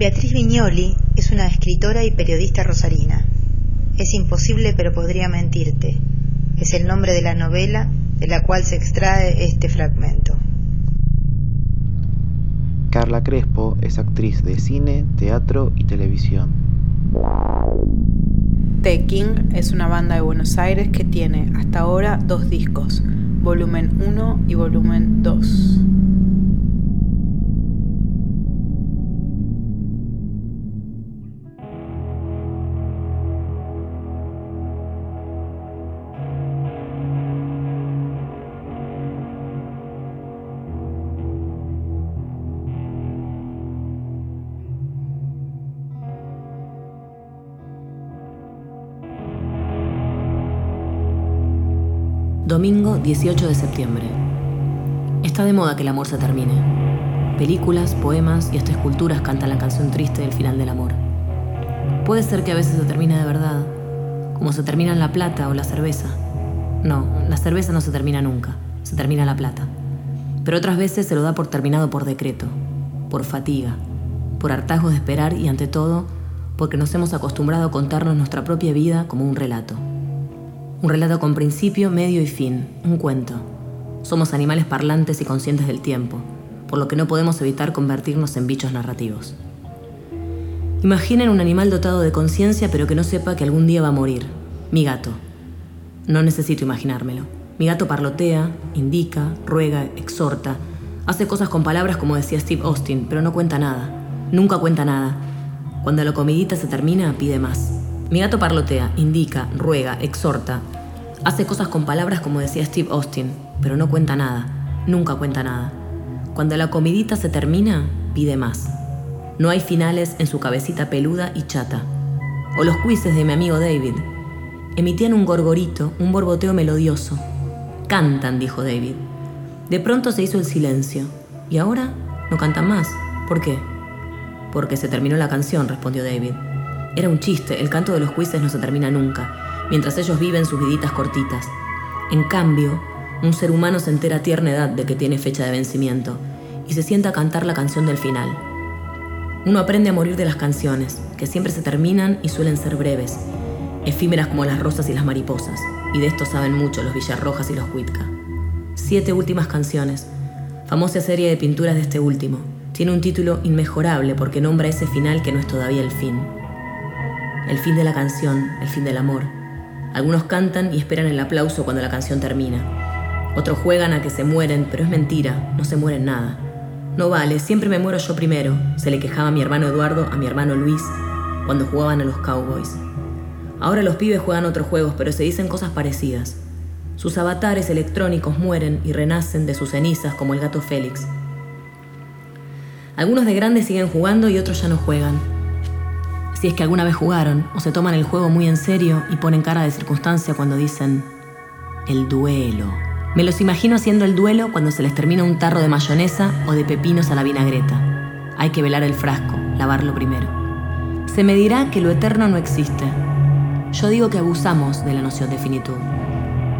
Beatriz Viñoli es una escritora y periodista rosarina. Es imposible pero podría mentirte. Es el nombre de la novela de la cual se extrae este fragmento. Carla Crespo es actriz de cine, teatro y televisión. The King es una banda de Buenos Aires que tiene hasta ahora dos discos, volumen 1 y volumen 2. Domingo 18 de septiembre. Está de moda que el amor se termine. Películas, poemas y hasta esculturas cantan la canción triste del final del amor. Puede ser que a veces se termine de verdad, como se termina la plata o la cerveza. No, la cerveza no se termina nunca, se termina la plata. Pero otras veces se lo da por terminado por decreto, por fatiga, por hartazgo de esperar y ante todo, porque nos hemos acostumbrado a contarnos nuestra propia vida como un relato. Un relato con principio, medio y fin, un cuento. Somos animales parlantes y conscientes del tiempo, por lo que no podemos evitar convertirnos en bichos narrativos. Imaginen un animal dotado de conciencia pero que no sepa que algún día va a morir. Mi gato. No necesito imaginármelo. Mi gato parlotea, indica, ruega, exhorta, hace cosas con palabras como decía Steve Austin, pero no cuenta nada. Nunca cuenta nada. Cuando la comidita se termina, pide más. Mi gato parlotea, indica, ruega, exhorta. Hace cosas con palabras como decía Steve Austin, pero no cuenta nada. Nunca cuenta nada. Cuando la comidita se termina, pide más. No hay finales en su cabecita peluda y chata. O los quizzes de mi amigo David. Emitían un gorgorito, un borboteo melodioso. Cantan, dijo David. De pronto se hizo el silencio. ¿Y ahora? No cantan más. ¿Por qué? Porque se terminó la canción, respondió David. Era un chiste, el canto de los jueces no se termina nunca, mientras ellos viven sus viditas cortitas. En cambio, un ser humano se entera a tierna edad de que tiene fecha de vencimiento y se sienta a cantar la canción del final. Uno aprende a morir de las canciones, que siempre se terminan y suelen ser breves, efímeras como las rosas y las mariposas, y de esto saben mucho los Villarrojas y los Huitka. Siete últimas canciones, famosa serie de pinturas de este último. Tiene un título inmejorable porque nombra ese final que no es todavía el fin el fin de la canción, el fin del amor. Algunos cantan y esperan el aplauso cuando la canción termina. Otros juegan a que se mueren, pero es mentira, no se mueren nada. No vale, siempre me muero yo primero, se le quejaba mi hermano Eduardo a mi hermano Luis cuando jugaban a los Cowboys. Ahora los pibes juegan otros juegos, pero se dicen cosas parecidas. Sus avatares electrónicos mueren y renacen de sus cenizas como el gato Félix. Algunos de grandes siguen jugando y otros ya no juegan si es que alguna vez jugaron o se toman el juego muy en serio y ponen cara de circunstancia cuando dicen el duelo. Me los imagino haciendo el duelo cuando se les termina un tarro de mayonesa o de pepinos a la vinagreta. Hay que velar el frasco, lavarlo primero. Se me dirá que lo eterno no existe. Yo digo que abusamos de la noción de finitud.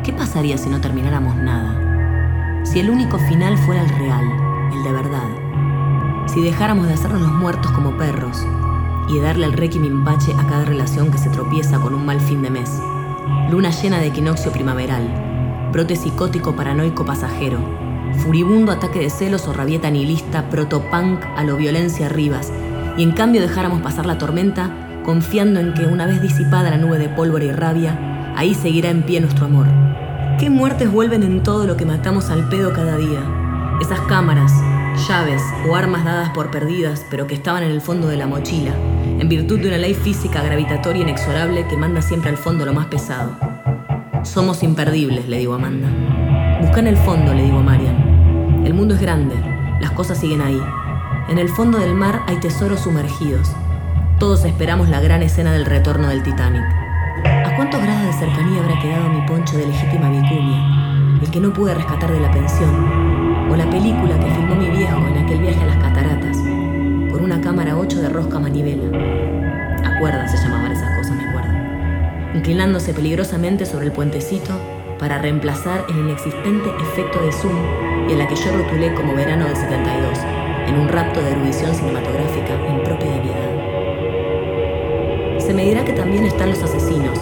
¿Qué pasaría si no termináramos nada? Si el único final fuera el real, el de verdad. Si dejáramos de hacernos los muertos como perros y darle el requiem bache a cada relación que se tropieza con un mal fin de mes. Luna llena de equinoccio primaveral, brote psicótico paranoico pasajero, furibundo ataque de celos o rabieta nihilista protopunk a lo violencia rivas, y en cambio dejáramos pasar la tormenta confiando en que una vez disipada la nube de pólvora y rabia, ahí seguirá en pie nuestro amor. ¿Qué muertes vuelven en todo lo que matamos al pedo cada día? Esas cámaras, llaves o armas dadas por perdidas pero que estaban en el fondo de la mochila, en virtud de una ley física gravitatoria inexorable que manda siempre al fondo lo más pesado. Somos imperdibles, le digo a Amanda. Busca en el fondo, le digo a Marian. El mundo es grande, las cosas siguen ahí. En el fondo del mar hay tesoros sumergidos. Todos esperamos la gran escena del retorno del Titanic. ¿A cuántos grados de cercanía habrá quedado mi poncho de legítima vicuña? El que no pude rescatar de la pensión. O la película que filmó mi viejo en aquel viaje a las cataratas una cámara 8 de rosca manivela. Acuerda se llamaban esas cosas, me acuerdo. Inclinándose peligrosamente sobre el puentecito para reemplazar el inexistente efecto de zoom y en la que yo rotulé como verano del 72, en un rapto de erudición cinematográfica impropia de mi edad. Se me dirá que también están los asesinos,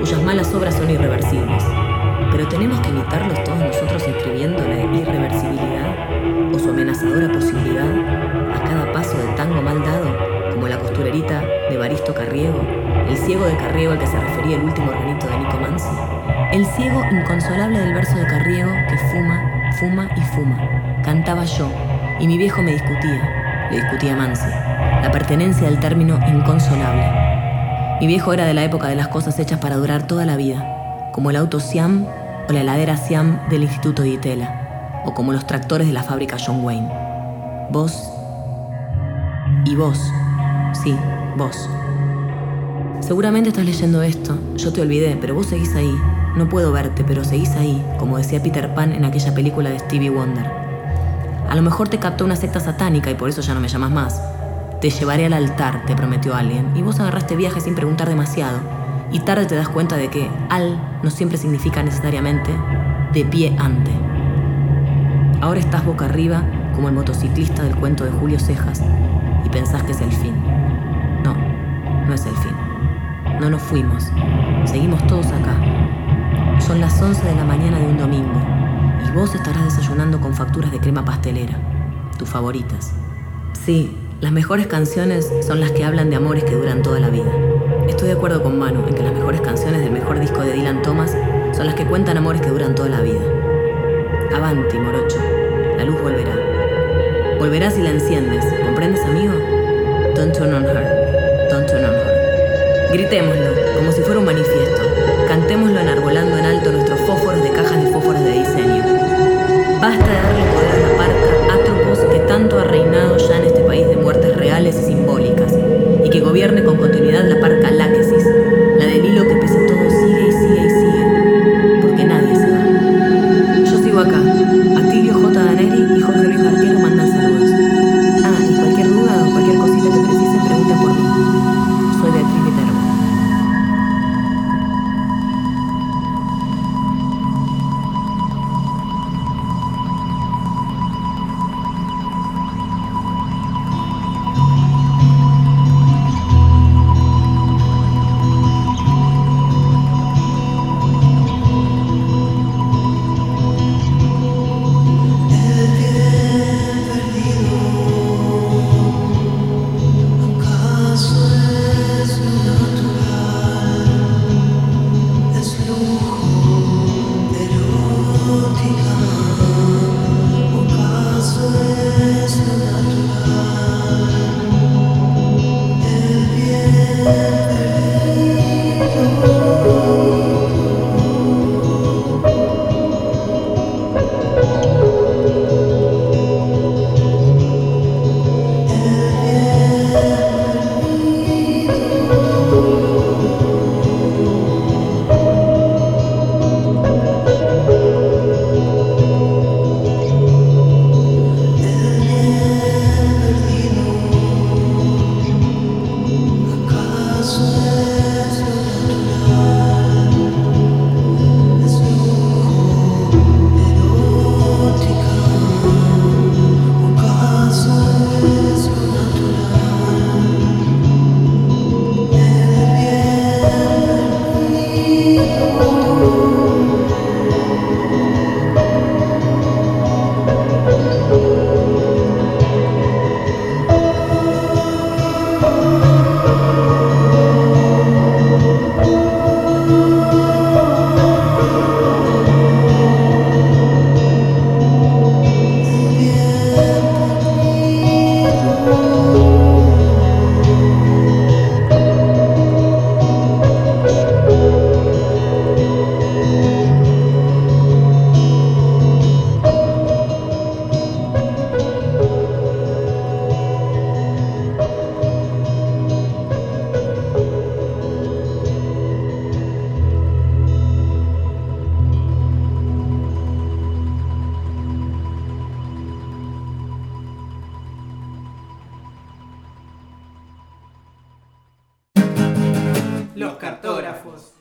cuyas malas obras son irreversibles. Pero tenemos que imitarlos todos nosotros escribiendo la irreversibilidad o su amenazadora posibilidad de Baristo Carriego, el ciego de Carriego al que se refería el último organito de Nico Mansi, el ciego inconsolable del verso de Carriego que fuma, fuma y fuma. Cantaba yo, y mi viejo me discutía, le discutía Mansi, la pertenencia del término inconsolable. Mi viejo era de la época de las cosas hechas para durar toda la vida, como el auto Siam o la heladera Siam del Instituto de Itela, o como los tractores de la fábrica John Wayne. Vos y vos, sí, vos. Seguramente estás leyendo esto, yo te olvidé, pero vos seguís ahí. No puedo verte, pero seguís ahí, como decía Peter Pan en aquella película de Stevie Wonder. A lo mejor te captó una secta satánica y por eso ya no me llamas más. Te llevaré al altar, te prometió alguien, y vos agarraste viaje sin preguntar demasiado. Y tarde te das cuenta de que al no siempre significa necesariamente de pie ante. Ahora estás boca arriba como el motociclista del cuento de Julio Cejas pensás que es el fin. No, no es el fin. No nos fuimos. Seguimos todos acá. Son las 11 de la mañana de un domingo y vos estarás desayunando con facturas de crema pastelera, tus favoritas. Sí, las mejores canciones son las que hablan de amores que duran toda la vida. Estoy de acuerdo con Manu en que las mejores canciones del mejor disco de Dylan Thomas son las que cuentan amores que duran toda la vida. Avanti, morocho. La luz volverá. Volverá si la enciendes. ¿Comprendes, amigo? Don't turn on her. Don't turn on her. Gritémoslo, como si fuera un manifiesto. Cantémoslo enarbolando en alto nuestros fósforos de cajas de fósforos de diseño. Basta de darle poder a la parca Atropos que tanto ha reinado ya en este país de muertes reales y simbólicas, y que gobierne con continuidad la